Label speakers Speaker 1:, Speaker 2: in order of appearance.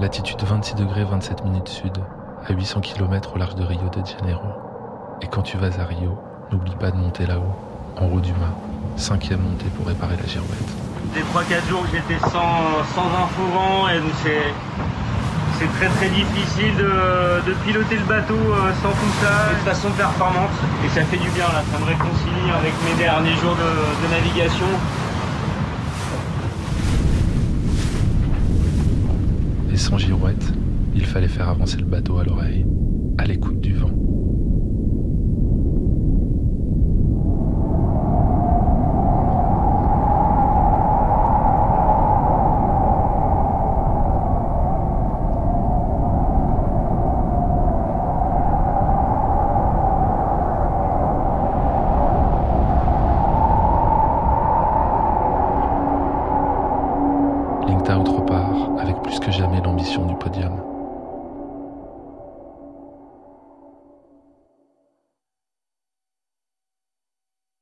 Speaker 1: Latitude 26 degrés 27 minutes sud, à 800 km au large de Rio de Janeiro. Et quand tu vas à Rio, n'oublie pas de monter là-haut, en haut du mât, cinquième montée pour réparer la girouette.
Speaker 2: Des 3-4 jours que j'étais sans, sans info et donc c'est c'est très très difficile de, piloter le bateau euh, sans tout ça de façon performante et ça fait du bien là, ça me réconcilie avec mes derniers jours de, de navigation.
Speaker 1: Sans girouette, il fallait faire avancer le bateau à l'oreille, à l'écoute du vent. Repart avec plus que jamais l'ambition du podium.